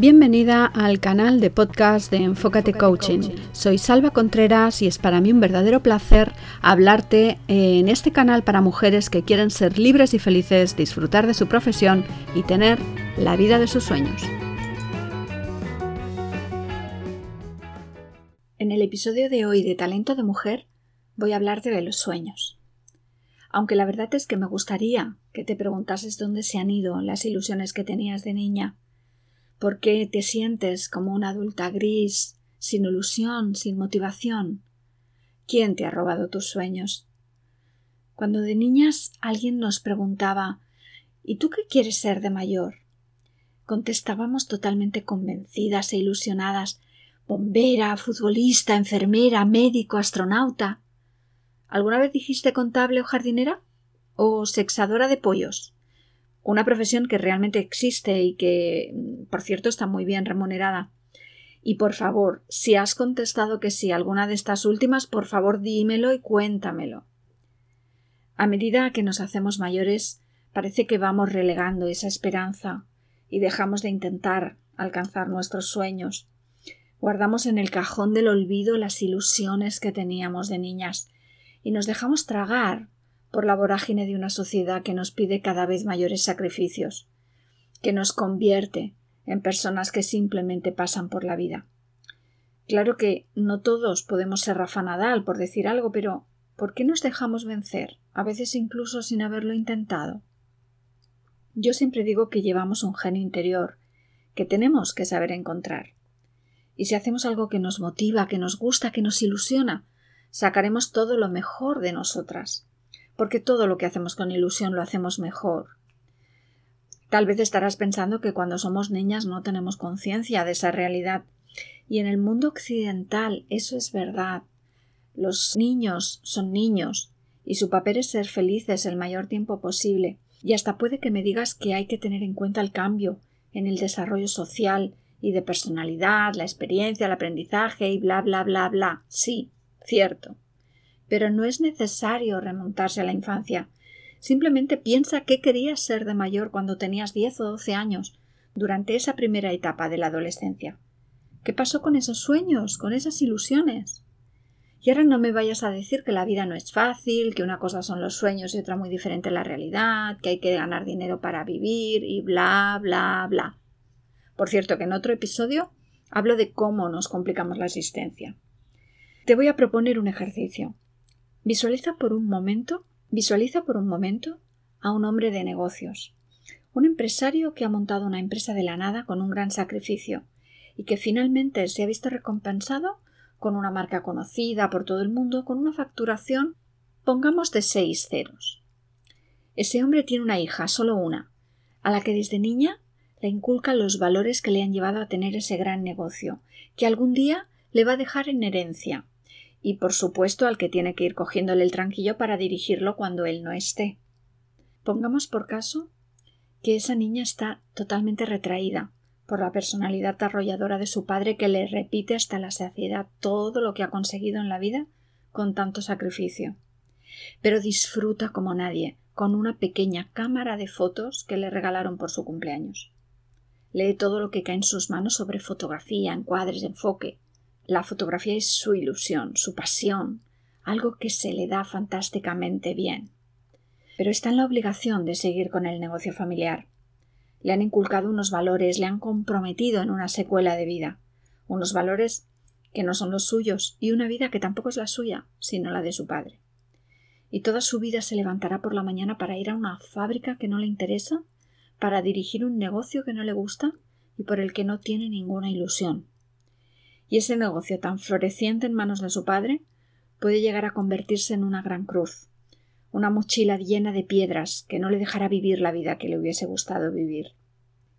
Bienvenida al canal de podcast de Enfócate Coaching. Soy Salva Contreras y es para mí un verdadero placer hablarte en este canal para mujeres que quieren ser libres y felices, disfrutar de su profesión y tener la vida de sus sueños. En el episodio de hoy de Talento de Mujer voy a hablarte de los sueños. Aunque la verdad es que me gustaría que te preguntases dónde se han ido las ilusiones que tenías de niña ¿Por qué te sientes como una adulta gris, sin ilusión, sin motivación? ¿Quién te ha robado tus sueños? Cuando de niñas alguien nos preguntaba ¿Y tú qué quieres ser de mayor? Contestábamos totalmente convencidas e ilusionadas bombera, futbolista, enfermera, médico, astronauta. ¿Alguna vez dijiste contable o jardinera? ¿O sexadora de pollos? Una profesión que realmente existe y que, por cierto, está muy bien remunerada. Y por favor, si has contestado que sí alguna de estas últimas, por favor dímelo y cuéntamelo. A medida que nos hacemos mayores, parece que vamos relegando esa esperanza y dejamos de intentar alcanzar nuestros sueños. Guardamos en el cajón del olvido las ilusiones que teníamos de niñas y nos dejamos tragar por la vorágine de una sociedad que nos pide cada vez mayores sacrificios, que nos convierte en personas que simplemente pasan por la vida. Claro que no todos podemos ser Rafa Nadal, por decir algo, pero ¿por qué nos dejamos vencer, a veces incluso sin haberlo intentado? Yo siempre digo que llevamos un genio interior, que tenemos que saber encontrar. Y si hacemos algo que nos motiva, que nos gusta, que nos ilusiona, sacaremos todo lo mejor de nosotras porque todo lo que hacemos con ilusión lo hacemos mejor. Tal vez estarás pensando que cuando somos niñas no tenemos conciencia de esa realidad. Y en el mundo occidental eso es verdad. Los niños son niños y su papel es ser felices el mayor tiempo posible. Y hasta puede que me digas que hay que tener en cuenta el cambio en el desarrollo social y de personalidad, la experiencia, el aprendizaje y bla bla bla bla. Sí, cierto pero no es necesario remontarse a la infancia. Simplemente piensa qué querías ser de mayor cuando tenías diez o doce años, durante esa primera etapa de la adolescencia. ¿Qué pasó con esos sueños, con esas ilusiones? Y ahora no me vayas a decir que la vida no es fácil, que una cosa son los sueños y otra muy diferente la realidad, que hay que ganar dinero para vivir y bla, bla, bla. Por cierto, que en otro episodio hablo de cómo nos complicamos la existencia. Te voy a proponer un ejercicio. Visualiza por un momento, visualiza por un momento a un hombre de negocios, un empresario que ha montado una empresa de la nada con un gran sacrificio y que finalmente se ha visto recompensado con una marca conocida por todo el mundo con una facturación pongamos de seis ceros. Ese hombre tiene una hija, solo una, a la que desde niña le inculcan los valores que le han llevado a tener ese gran negocio, que algún día le va a dejar en herencia, y por supuesto al que tiene que ir cogiéndole el tranquillo para dirigirlo cuando él no esté. Pongamos por caso que esa niña está totalmente retraída por la personalidad arrolladora de su padre que le repite hasta la saciedad todo lo que ha conseguido en la vida con tanto sacrificio. Pero disfruta como nadie con una pequeña cámara de fotos que le regalaron por su cumpleaños. Lee todo lo que cae en sus manos sobre fotografía, encuadres, enfoque, la fotografía es su ilusión, su pasión, algo que se le da fantásticamente bien. Pero está en la obligación de seguir con el negocio familiar. Le han inculcado unos valores, le han comprometido en una secuela de vida, unos valores que no son los suyos y una vida que tampoco es la suya, sino la de su padre. Y toda su vida se levantará por la mañana para ir a una fábrica que no le interesa, para dirigir un negocio que no le gusta y por el que no tiene ninguna ilusión y ese negocio tan floreciente en manos de su padre puede llegar a convertirse en una gran cruz, una mochila llena de piedras que no le dejará vivir la vida que le hubiese gustado vivir.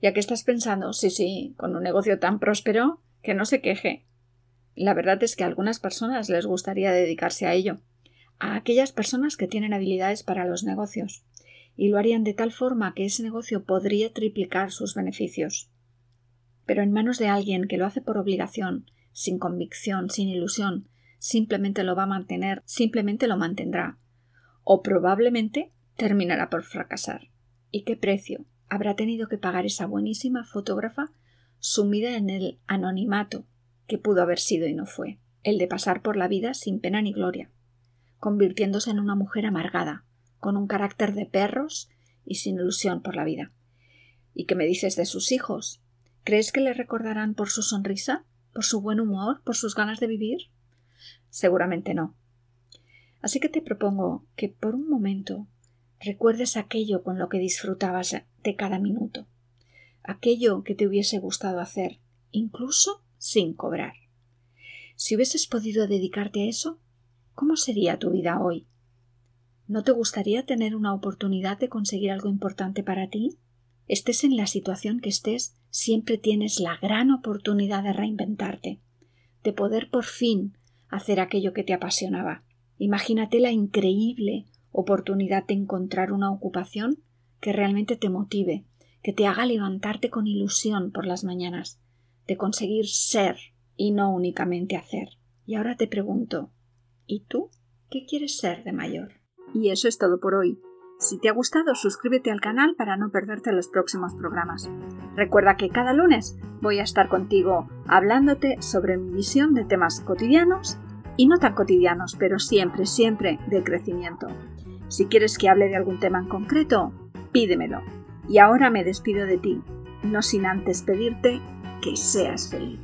Ya que estás pensando, sí, sí, con un negocio tan próspero, que no se queje. La verdad es que a algunas personas les gustaría dedicarse a ello, a aquellas personas que tienen habilidades para los negocios, y lo harían de tal forma que ese negocio podría triplicar sus beneficios. Pero en manos de alguien que lo hace por obligación, sin convicción, sin ilusión, simplemente lo va a mantener, simplemente lo mantendrá, o probablemente terminará por fracasar. ¿Y qué precio habrá tenido que pagar esa buenísima fotógrafa sumida en el anonimato que pudo haber sido y no fue, el de pasar por la vida sin pena ni gloria, convirtiéndose en una mujer amargada, con un carácter de perros y sin ilusión por la vida. ¿Y qué me dices de sus hijos? ¿Crees que le recordarán por su sonrisa? ¿Por su buen humor? ¿Por sus ganas de vivir? Seguramente no. Así que te propongo que por un momento recuerdes aquello con lo que disfrutabas de cada minuto, aquello que te hubiese gustado hacer, incluso sin cobrar. Si hubieses podido dedicarte a eso, ¿cómo sería tu vida hoy? ¿No te gustaría tener una oportunidad de conseguir algo importante para ti? Estés en la situación que estés, siempre tienes la gran oportunidad de reinventarte, de poder por fin hacer aquello que te apasionaba. Imagínate la increíble oportunidad de encontrar una ocupación que realmente te motive, que te haga levantarte con ilusión por las mañanas, de conseguir ser y no únicamente hacer. Y ahora te pregunto, ¿y tú qué quieres ser de mayor? Y eso es todo por hoy. Si te ha gustado, suscríbete al canal para no perderte los próximos programas. Recuerda que cada lunes voy a estar contigo hablándote sobre mi visión de temas cotidianos y no tan cotidianos, pero siempre, siempre de crecimiento. Si quieres que hable de algún tema en concreto, pídemelo. Y ahora me despido de ti, no sin antes pedirte que seas feliz.